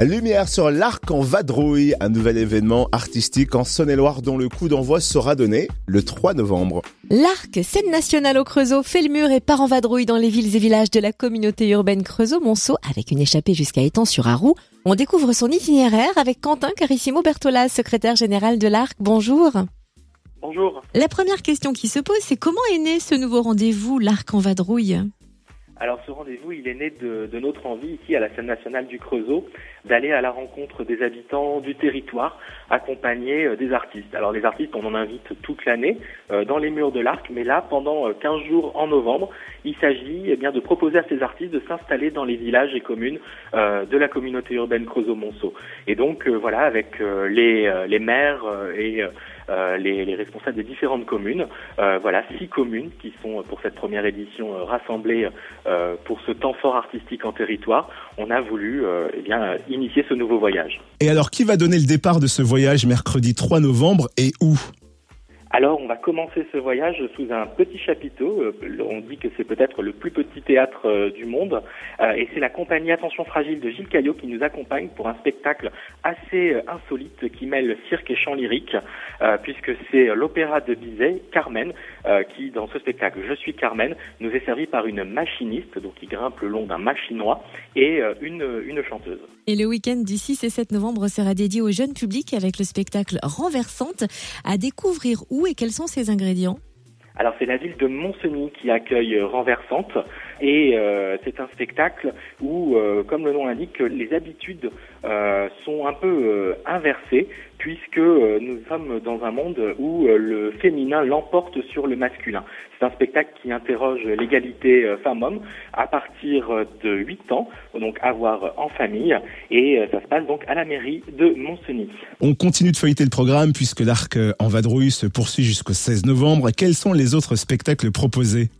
Lumière sur l'Arc en Vadrouille, un nouvel événement artistique en Saône-et-Loire dont le coup d'envoi sera donné le 3 novembre. L'Arc, scène nationale au Creusot, fait le mur et part en vadrouille dans les villes et villages de la communauté urbaine Creusot-Monceau avec une échappée jusqu'à Étang-sur-Arroux. On découvre son itinéraire avec Quentin Carissimo Bertolas, secrétaire général de l'Arc. Bonjour. Bonjour. La première question qui se pose, c'est comment est né ce nouveau rendez-vous, l'Arc en vadrouille? Alors ce rendez-vous, il est né de, de, notre envie ici à la scène nationale du Creusot d'aller à la rencontre des habitants du territoire, accompagnés euh, des artistes. Alors les artistes, on en invite toute l'année euh, dans les murs de l'Arc, mais là, pendant 15 euh, jours en novembre, il s'agit eh bien de proposer à ces artistes de s'installer dans les villages et communes euh, de la communauté urbaine Creusot-Monceau. Et donc voilà, avec les, les maires et les, les, responsables des différentes communes. Euh, voilà, six communes qui sont pour cette première édition euh, rassemblées pour ce temps fort artistique en territoire. On a voulu eh bien initier ce nouveau voyage. Et alors, qui va donner le départ de ce voyage mercredi 3 novembre et où? Alors, on va commencer ce voyage sous un petit chapiteau. Euh, on dit que c'est peut-être le plus petit théâtre euh, du monde. Euh, et c'est la compagnie Attention Fragile de Gilles Caillot qui nous accompagne pour un spectacle assez insolite qui mêle cirque et chant lyrique, puisque c'est l'opéra de Bizet, Carmen, qui, dans ce spectacle Je suis Carmen, nous est servi par une machiniste, donc qui grimpe le long d'un machinois, et une, une chanteuse. Et le week-end du 6 et 7 novembre sera dédié au jeune public avec le spectacle Renversante à découvrir où et quels sont ces ingrédients alors c'est la ville de Montseny qui accueille euh, Renversante. Et euh, c'est un spectacle où, euh, comme le nom l'indique, les habitudes sont un peu inversées puisque nous sommes dans un monde où le féminin l'emporte sur le masculin. C'est un spectacle qui interroge l'égalité femmes-hommes à partir de 8 ans, donc à voir en famille et ça se passe donc à la mairie de Montseny. On continue de feuilleter le programme puisque l'arc en vadrouille se poursuit jusqu'au 16 novembre. Quels sont les autres spectacles proposés?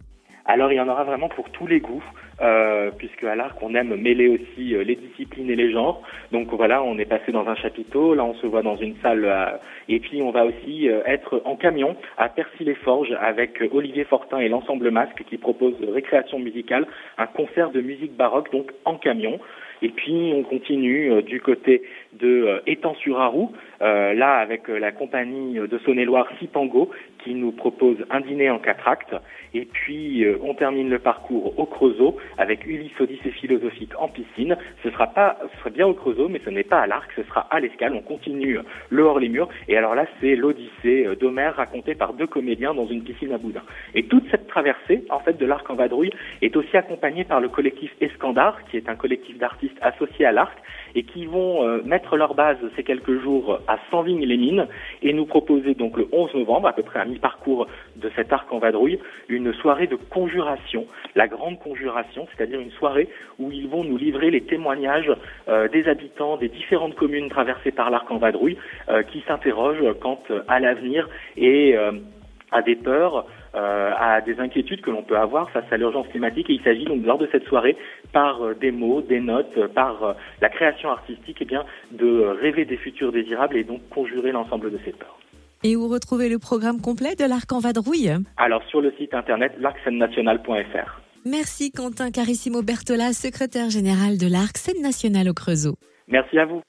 Alors il y en aura vraiment pour tous les goûts, euh, puisque à l'arc on aime mêler aussi euh, les disciplines et les genres. Donc voilà, on est passé dans un chapiteau, là on se voit dans une salle, euh, et puis on va aussi euh, être en camion à Percy-les-Forges avec Olivier Fortin et l'ensemble Masque qui propose récréation musicale, un concert de musique baroque donc en camion. Et puis on continue euh, du côté de euh, Étang-sur-Arroux, euh, là avec la compagnie de Saône-et-Loire Sipango qui nous propose un dîner en quatre actes. Et puis on termine le parcours au Creusot avec Ulysse Odyssée philosophique en piscine. Ce sera pas, ce sera bien au Creusot, mais ce n'est pas à l'Arc, ce sera à l'Escale. On continue le hors les murs. Et alors là, c'est l'Odyssée d'Homère racontée par deux comédiens dans une piscine à boudin. Et toute cette traversée, en fait, de l'Arc en vadrouille est aussi accompagnée par le collectif Escandard, qui est un collectif d'artistes associés à l'Arc et qui vont euh, mettre leur base ces quelques jours à Sanvignes-les-Mines et nous proposer donc le 11 novembre, à peu près à mi-parcours de cet arc en vadrouille, une soirée de conjuration, la grande conjuration, c'est-à-dire une soirée où ils vont nous livrer les témoignages euh, des habitants des différentes communes traversées par l'arc en vadrouille euh, qui s'interrogent quant à l'avenir et à des peurs, euh, à des inquiétudes que l'on peut avoir face à l'urgence climatique. Et il s'agit donc lors de cette soirée, par euh, des mots, des notes, euh, par la création artistique, et eh bien, de rêver des futurs désirables et donc conjurer l'ensemble de ces peurs. Et où retrouver le programme complet de l'Arc en Vadrouille? Alors sur le site internet l'arcscène-nationale.fr. Merci Quentin Carissimo Bertola, secrétaire général de l'Arc Scène Nationale au Creusot. Merci à vous.